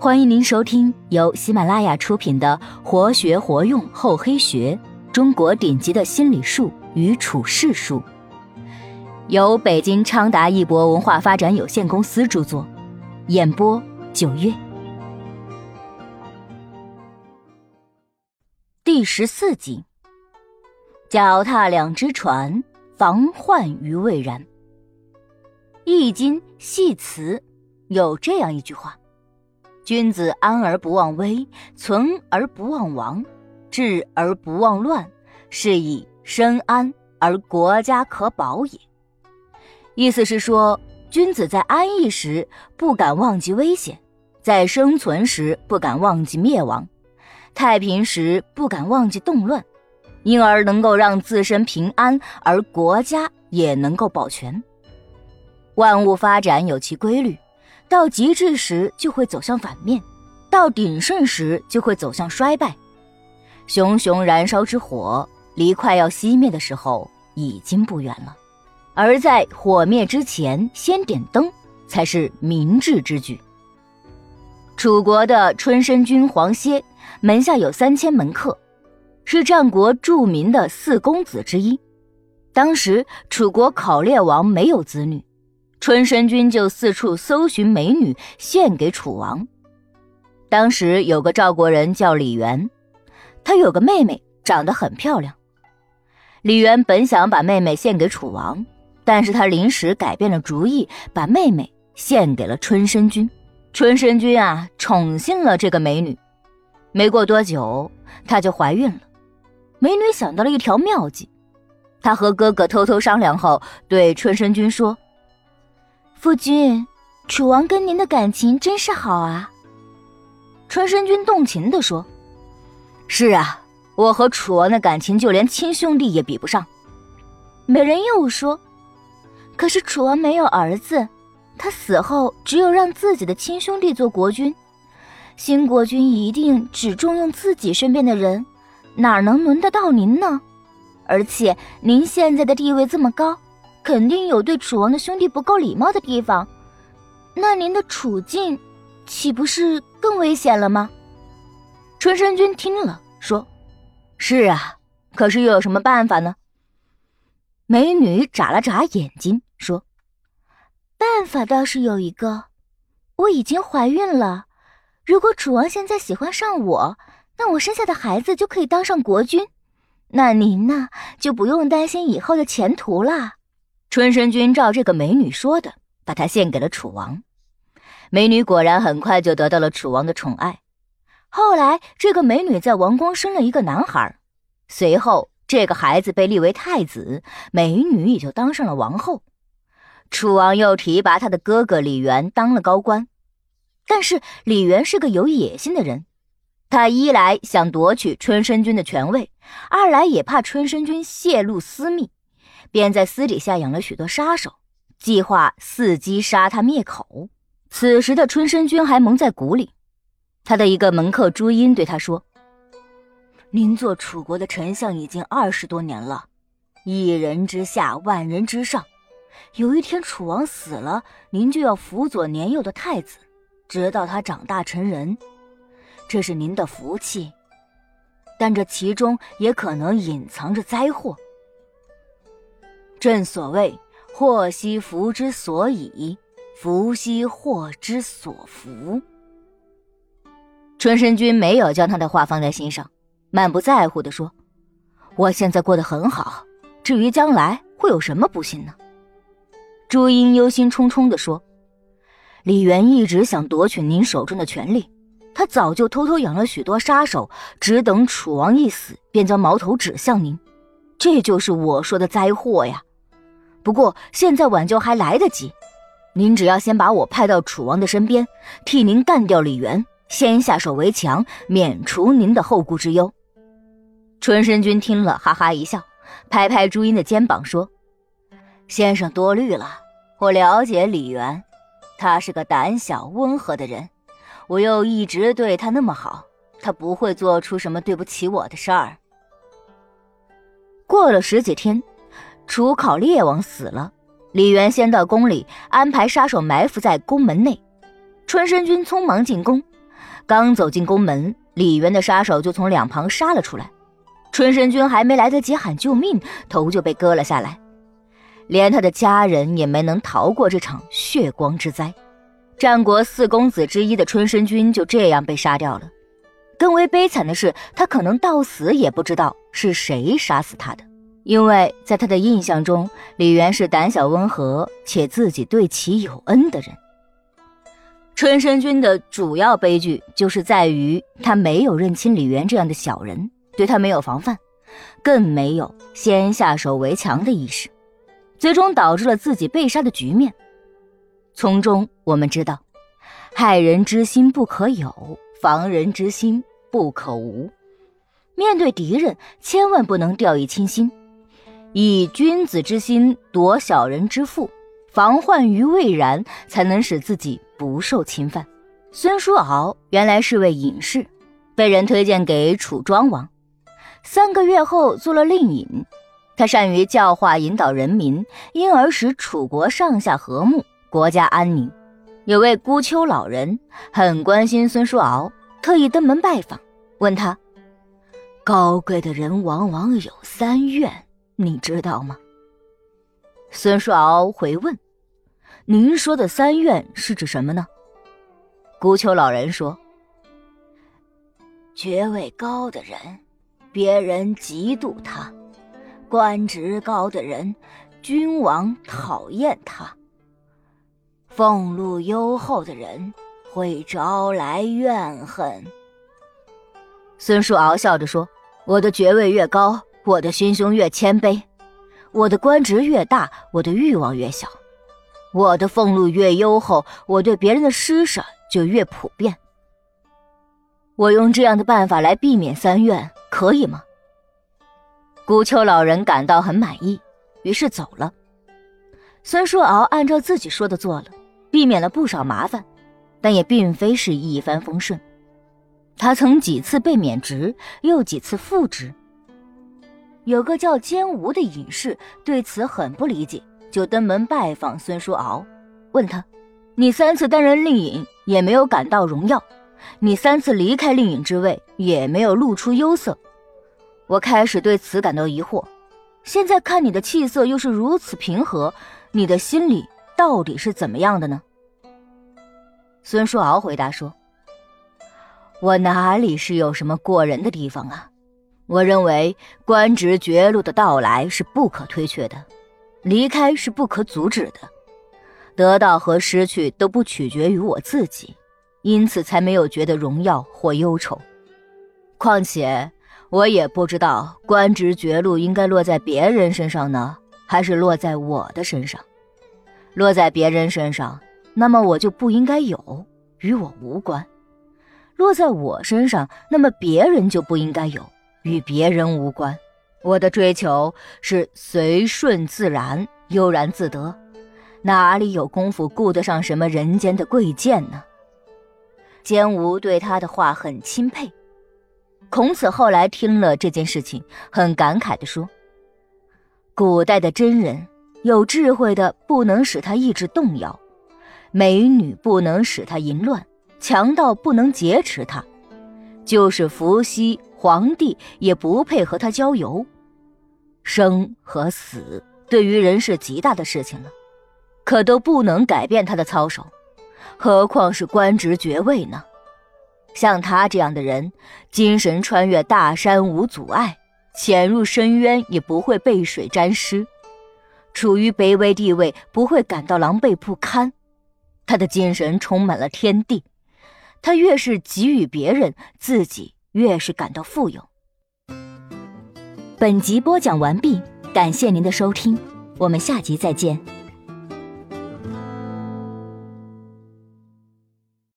欢迎您收听由喜马拉雅出品的《活学活用厚黑学：中国顶级的心理术与处世术》，由北京昌达一博文化发展有限公司著作，演播九月。第十四集：脚踏两只船，防患于未然。《易经》系辞有这样一句话。君子安而不忘危，存而不忘亡，治而不忘乱，是以身安而国家可保也。意思是说，君子在安逸时不敢忘记危险，在生存时不敢忘记灭亡，太平时不敢忘记动乱，因而能够让自身平安，而国家也能够保全。万物发展有其规律。到极致时就会走向反面，到鼎盛时就会走向衰败。熊熊燃烧之火离快要熄灭的时候已经不远了，而在火灭之前先点灯才是明智之举。楚国的春申君黄歇门下有三千门客，是战国著名的四公子之一。当时楚国考烈王没有子女。春申君就四处搜寻美女献给楚王。当时有个赵国人叫李元，他有个妹妹长得很漂亮。李元本想把妹妹献给楚王，但是他临时改变了主意，把妹妹献给了春申君。春申君啊，宠幸了这个美女。没过多久，她就怀孕了。美女想到了一条妙计，她和哥哥偷偷商量后，对春申君说。夫君，楚王跟您的感情真是好啊。春申君动情地说：“是啊，我和楚王的感情就连亲兄弟也比不上。”美人又说：“可是楚王没有儿子，他死后只有让自己的亲兄弟做国君，新国君一定只重用自己身边的人，哪能轮得到您呢？而且您现在的地位这么高。”肯定有对楚王的兄弟不够礼貌的地方，那您的处境岂不是更危险了吗？春申君听了说：“是啊，可是又有什么办法呢？”美女眨了眨眼睛说：“办法倒是有一个，我已经怀孕了。如果楚王现在喜欢上我，那我生下的孩子就可以当上国君，那您呢就不用担心以后的前途了。”春申君照这个美女说的，把她献给了楚王。美女果然很快就得到了楚王的宠爱。后来，这个美女在王宫生了一个男孩，随后这个孩子被立为太子，美女也就当上了王后。楚王又提拔他的哥哥李元当了高官。但是李元是个有野心的人，他一来想夺取春申君的权位，二来也怕春申君泄露私密。便在私底下养了许多杀手，计划伺机杀他灭口。此时的春申君还蒙在鼓里，他的一个门客朱茵对他说：“您做楚国的丞相已经二十多年了，一人之下，万人之上。有一天楚王死了，您就要辅佐年幼的太子，直到他长大成人，这是您的福气。但这其中也可能隐藏着灾祸。”正所谓“祸兮福之所倚，福兮祸之所伏”。春申君没有将他的话放在心上，满不在乎地说：“我现在过得很好，至于将来会有什么不幸呢？”朱茵忧心忡忡地说：“李元一直想夺取您手中的权力，他早就偷偷养了许多杀手，只等楚王一死，便将矛头指向您。这就是我说的灾祸呀。”不过现在挽救还来得及，您只要先把我派到楚王的身边，替您干掉李元，先下手为强，免除您的后顾之忧。春申君听了，哈哈一笑，拍拍朱茵的肩膀说：“先生多虑了，我了解李元，他是个胆小温和的人，我又一直对他那么好，他不会做出什么对不起我的事儿。”过了十几天。楚考烈王死了，李元先到宫里安排杀手埋伏在宫门内。春申君匆忙进宫，刚走进宫门，李渊的杀手就从两旁杀了出来。春申君还没来得及喊救命，头就被割了下来，连他的家人也没能逃过这场血光之灾。战国四公子之一的春申君就这样被杀掉了。更为悲惨的是，他可能到死也不知道是谁杀死他的，因为在他的印象中，李渊是胆小温和且自己对其有恩的人。春申君的主要悲剧就是在于他没有认清李渊这样的小人，对他没有防范，更没有先下手为强的意识，最终导致了自己被杀的局面。从中我们知道，害人之心不可有，防人之心不可无。面对敌人，千万不能掉以轻心，以君子之心夺小人之腹，防患于未然，才能使自己不受侵犯。孙叔敖原来是位隐士，被人推荐给楚庄王，三个月后做了令尹。他善于教化引导人民，因而使楚国上下和睦。国家安宁，有位孤丘老人很关心孙叔敖，特意登门拜访，问他：“高贵的人往往有三愿，你知道吗？”孙叔敖回问：“您说的三愿是指什么呢？”孤丘老人说：“爵位高的人，别人嫉妒他；官职高的人，君王讨厌他。”俸禄优厚的人会招来怨恨。孙叔敖笑着说：“我的爵位越高，我的心胸越谦卑；我的官职越大，我的欲望越小；我的俸禄越优厚，我对别人的施舍就越普遍。我用这样的办法来避免三怨，可以吗？”孤丘老人感到很满意，于是走了。孙叔敖按照自己说的做了。避免了不少麻烦，但也并非是一帆风顺。他曾几次被免职，又几次复职。有个叫坚吴的隐士对此很不理解，就登门拜访孙叔敖，问他：“你三次担任令尹也没有感到荣耀，你三次离开令尹之位也没有露出忧色。我开始对此感到疑惑，现在看你的气色又是如此平和，你的心里……”到底是怎么样的呢？孙叔敖回答说：“我哪里是有什么过人的地方啊？我认为官职绝路的到来是不可推却的，离开是不可阻止的，得到和失去都不取决于我自己，因此才没有觉得荣耀或忧愁。况且我也不知道官职绝路应该落在别人身上呢，还是落在我的身上。”落在别人身上，那么我就不应该有，与我无关；落在我身上，那么别人就不应该有，与别人无关。我的追求是随顺自然，悠然自得，哪里有功夫顾得上什么人间的贵贱呢？坚吾对他的话很钦佩。孔子后来听了这件事情，很感慨地说：“古代的真人。”有智慧的不能使他意志动摇，美女不能使他淫乱，强盗不能劫持他，就是伏羲、皇帝也不配和他交游。生和死对于人是极大的事情了，可都不能改变他的操守，何况是官职爵位呢？像他这样的人，精神穿越大山无阻碍，潜入深渊也不会被水沾湿。处于卑微地位，不会感到狼狈不堪，他的精神充满了天地。他越是给予别人，自己越是感到富有。本集播讲完毕，感谢您的收听，我们下集再见。